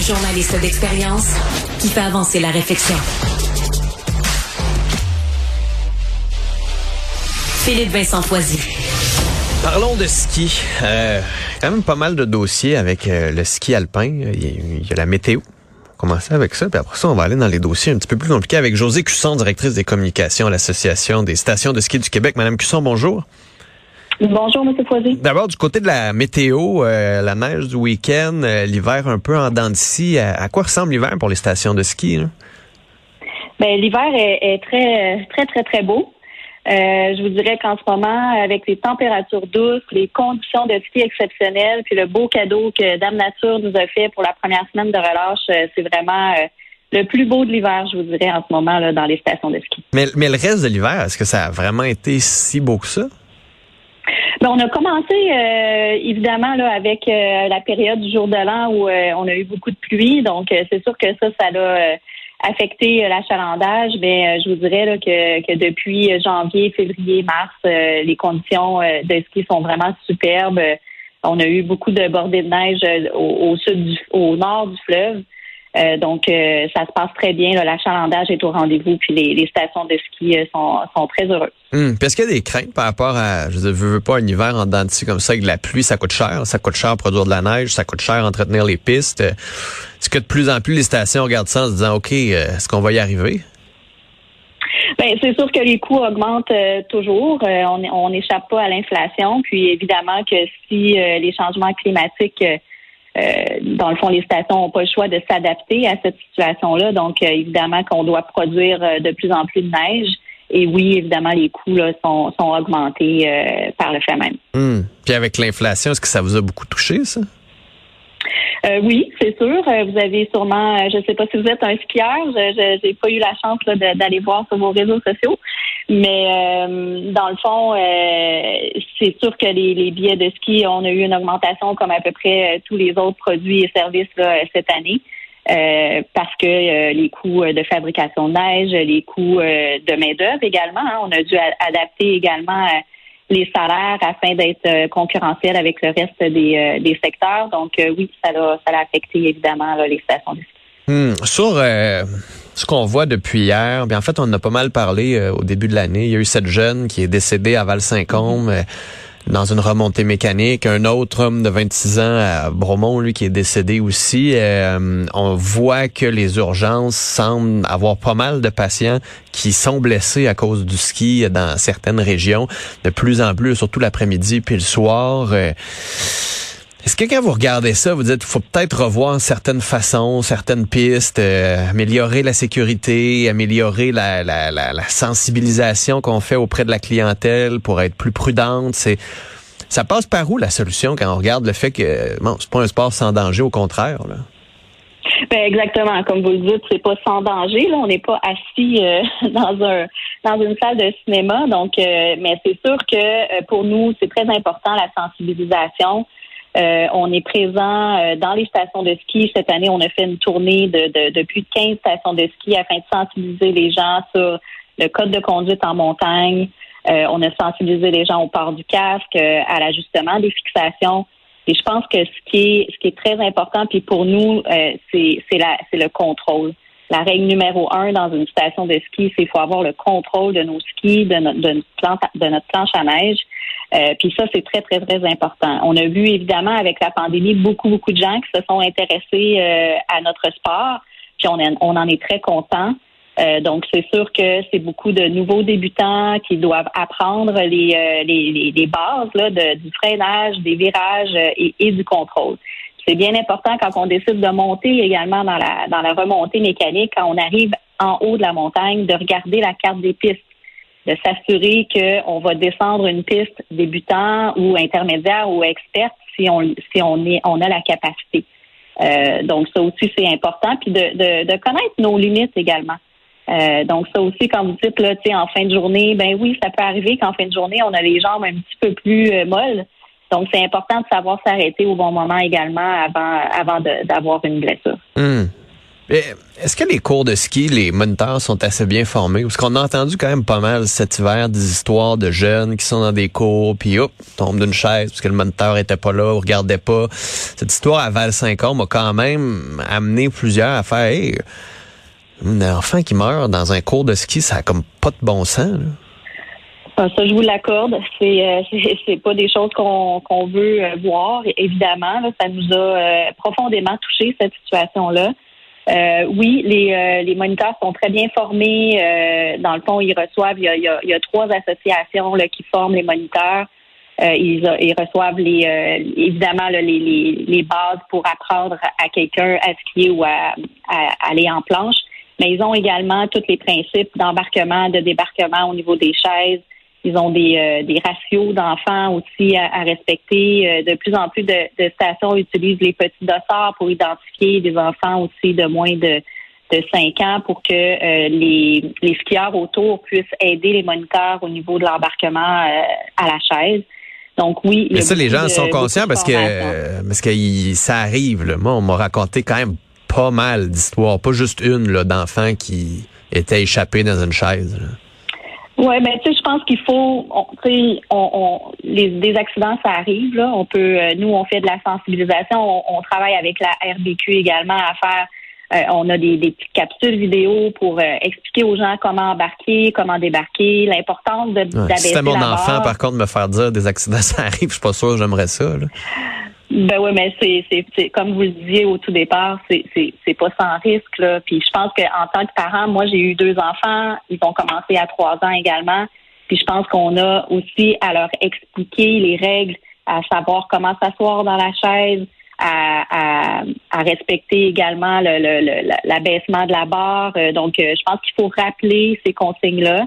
Journaliste d'expérience qui fait avancer la réflexion. Philippe Vincent Foisy. Parlons de ski. Euh, quand même pas mal de dossiers avec euh, le ski alpin. Il y, a, la météo. Commencer avec ça, puis après ça, on va aller dans les dossiers un petit peu plus compliqués avec Josée Cusson, directrice des communications à l'Association des stations de ski du Québec. Madame Cusson, bonjour. Bonjour, M. Foisy. D'abord, du côté de la météo, euh, la neige du week-end, l'hiver un peu en dents de à, à quoi ressemble l'hiver pour les stations de ski? Ben, l'hiver est, est, très, très, très, très beau. Euh, je vous dirais qu'en ce moment, avec les températures douces, les conditions de ski exceptionnelles, puis le beau cadeau que Dame Nature nous a fait pour la première semaine de relâche, euh, c'est vraiment euh, le plus beau de l'hiver, je vous dirais, en ce moment là, dans les stations de ski. Mais, mais le reste de l'hiver, est-ce que ça a vraiment été si beau que ça? Ben, on a commencé évidemment là avec la période du jour de l'an où on a eu beaucoup de pluie, donc c'est sûr que ça, ça l'a affecté euh, l'achalandage, mais euh, je vous dirais là, que, que depuis janvier, février, mars, euh, les conditions de ski sont vraiment superbes. On a eu beaucoup de bordées de neige au, sud, du, au nord du fleuve. Donc, ça se passe très bien. L'achalandage est au rendez-vous, puis les, stations de ski sont, sont très heureuses. Hum, est-ce qu'il y a des craintes par rapport à, je ne veux, pas un hiver en dents comme ça, avec de la pluie, ça coûte cher. Ça coûte cher produire de la neige, ça coûte cher entretenir les pistes. Est-ce que de plus en plus les stations regardent ça en se disant, OK, euh, est-ce qu'on va y arriver? Ben, c'est sûr que les coûts augmentent euh, toujours. Euh, on n'échappe pas à l'inflation. Puis évidemment que si les changements climatiques, dans le fond, les stations n'ont pas le choix de s'adapter à cette situation-là. Donc évidemment qu'on doit produire de plus en plus de neige. Et oui, évidemment, les coûts là, sont, sont augmentés par le fait même. Hum. Puis avec l'inflation, est-ce que ça vous a beaucoup touché, ça? Euh, oui, c'est sûr. Euh, vous avez sûrement, euh, je ne sais pas si vous êtes un skieur, je n'ai pas eu la chance d'aller voir sur vos réseaux sociaux, mais dans le fond, c'est sûr que les, billets de ski, on a eu une augmentation comme à peu près tous les autres produits et services cette année. parce que les coûts de fabrication de neige, les coûts de main-d'œuvre également, hein, on a dû adapter également les salaires afin d'être euh, concurrentiel avec le reste des, euh, des secteurs. Donc euh, oui, ça a, ça a affecté évidemment les stations de ski. Hmm. Sur ce qu'on voit depuis hier, bien en fait, on en a pas mal parlé au début de l'année. Il y a eu cette jeune qui est décédée à Val-Saint-Côme dans une remontée mécanique. Un autre homme de 26 ans à Bromont, lui, qui est décédé aussi. Euh, on voit que les urgences semblent avoir pas mal de patients qui sont blessés à cause du ski dans certaines régions. De plus en plus, surtout l'après-midi puis le soir. Euh, est-ce que quand vous regardez ça, vous dites faut peut-être revoir certaines façons, certaines pistes, euh, améliorer la sécurité, améliorer la, la, la, la sensibilisation qu'on fait auprès de la clientèle pour être plus prudente? C'est ça passe par où la solution quand on regarde le fait que bon, c'est pas un sport sans danger, au contraire. Là? Ben exactement, comme vous le dites, c'est pas sans danger. Là, on n'est pas assis euh, dans un dans une salle de cinéma. Donc, euh, mais c'est sûr que pour nous, c'est très important la sensibilisation. Euh, on est présent euh, dans les stations de ski. Cette année, on a fait une tournée de, de, plus de 15 stations de ski afin de sensibiliser les gens sur le code de conduite en montagne. Euh, on a sensibilisé les gens au port du casque, à l'ajustement des fixations. Et je pense que ce qui est, ce qui est très important, puis pour nous, c'est c'est le contrôle. La règle numéro un dans une station de ski, c'est qu'il faut avoir le contrôle de nos skis, de de de notre planche à neige. Euh, puis ça, c'est très, très, très important. On a vu évidemment avec la pandémie beaucoup, beaucoup de gens qui se sont intéressés euh, à notre sport. Puis on, on en est très content. Euh, donc, c'est sûr que c'est beaucoup de nouveaux débutants qui doivent apprendre les, les, les, bases là, de, du freinage, des virages et, et du contrôle. C'est bien important quand on décide de monter également dans la, dans la remontée mécanique, quand on arrive en haut de la montagne, de regarder la carte des pistes de s'assurer qu'on va descendre une piste débutant ou intermédiaire ou experte si on si on a la capacité. donc ça aussi c'est important, puis de, de, connaître nos limites également. donc ça aussi, quand vous dites là, en fin de journée, ben oui, ça peut arriver qu'en fin de journée on a les jambes un petit peu plus molles. Donc c'est important de savoir s'arrêter au bon moment également avant avant d'avoir une blessure. Hmm. Est-ce que les cours de ski, les moniteurs sont assez bien formés? Parce qu'on a entendu quand même pas mal cet hiver des histoires de jeunes qui sont dans des cours, puis hop, tombent d'une chaise parce que le moniteur était pas là, ou regardait pas. Cette histoire à Val-Saint-Côme m'a quand même amené plusieurs à faire hey, un enfant qui meurt dans un cours de ski, ça a comme pas de bon sens. Ah, ça, je vous l'accorde. C'est euh, pas des choses qu'on qu'on veut euh, voir. Évidemment, ça nous a euh, profondément touché cette situation-là. Euh, oui, les, euh, les moniteurs sont très bien formés. Euh, dans le fond, ils reçoivent, il y a, il y a, trois associations là, qui forment les moniteurs. Ils, ils, reçoivent les évidemment les, les, les, bases pour apprendre à quelqu'un à skier ou à, à, aller en planche. Mais ils ont également tous les principes d'embarquement, de débarquement au niveau des chaises, ils ont des, euh, des ratios d'enfants aussi à, respecter. Euh, de plus en plus de, stations utilisent les petits dossards pour identifier des enfants aussi de moins de, de 5 ans pour que euh, les, les skieurs autour puissent aider les moniteurs au niveau de l'embarquement à la chaise. Donc oui. Mais ça, les gens sont conscients parce que parce que ça arrive. Là. Moi, on m'a raconté quand même pas mal d'histoires, pas juste une d'enfants qui étaient échappés dans une chaise. Oui, ben tu sais, je pense qu'il faut, tu sais, on, on, les des accidents, ça arrive là. On peut, euh, nous, on fait de la sensibilisation. On, travaille avec la RBQ également à faire. Euh, on a des, des, petites capsules vidéo pour euh, expliquer aux gens comment embarquer, comment débarquer, l'importance de ouais, Si c'était mon enfant, par contre, me faire dire des accidents, ça arrive, je suis pas sûr, j'aimerais ça. Là. Ben oui, mais c'est, comme vous le disiez au tout départ, c'est, pas sans risque. Là. Puis je pense qu'en tant que parent, moi j'ai eu deux enfants, ils vont commencer à trois ans également. Puis je pense qu'on a aussi à leur expliquer les règles, à savoir comment s'asseoir dans la chaise, à, à, à respecter également le, le, l'abaissement de la barre. Euh, donc euh, je pense qu'il faut rappeler ces consignes-là.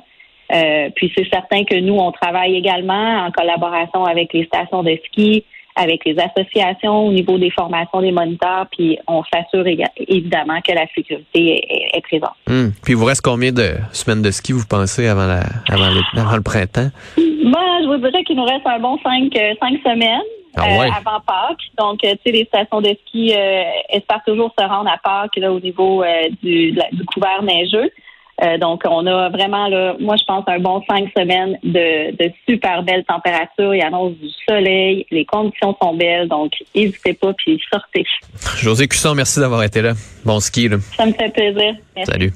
Euh, puis c'est certain que nous, on travaille également en collaboration avec les stations de ski, avec les associations au niveau des formations des moniteurs, puis on s'assure évidemment que la sécurité est, présente. Hmm. Puis il vous reste combien de semaines de ski, vous pensez, avant, la, avant, le, printemps? Moi, je vous dirais qu'il nous reste un bon cinq, euh, cinq semaines. Ah euh, avant Pâques. Donc, euh, tu sais, les stations de ski espèrent toujours se rendre à Pâques là, au niveau du, du couvert neigeux. Euh, donc, on a vraiment, là, moi, je pense, un bon cinq semaines de, de super belles températures. Il annonce du soleil. Les conditions sont belles. Donc, n'hésitez pas, puis sortez. José Cusson, merci d'avoir été là. Bon ski. Là. Ça me fait plaisir. Salut.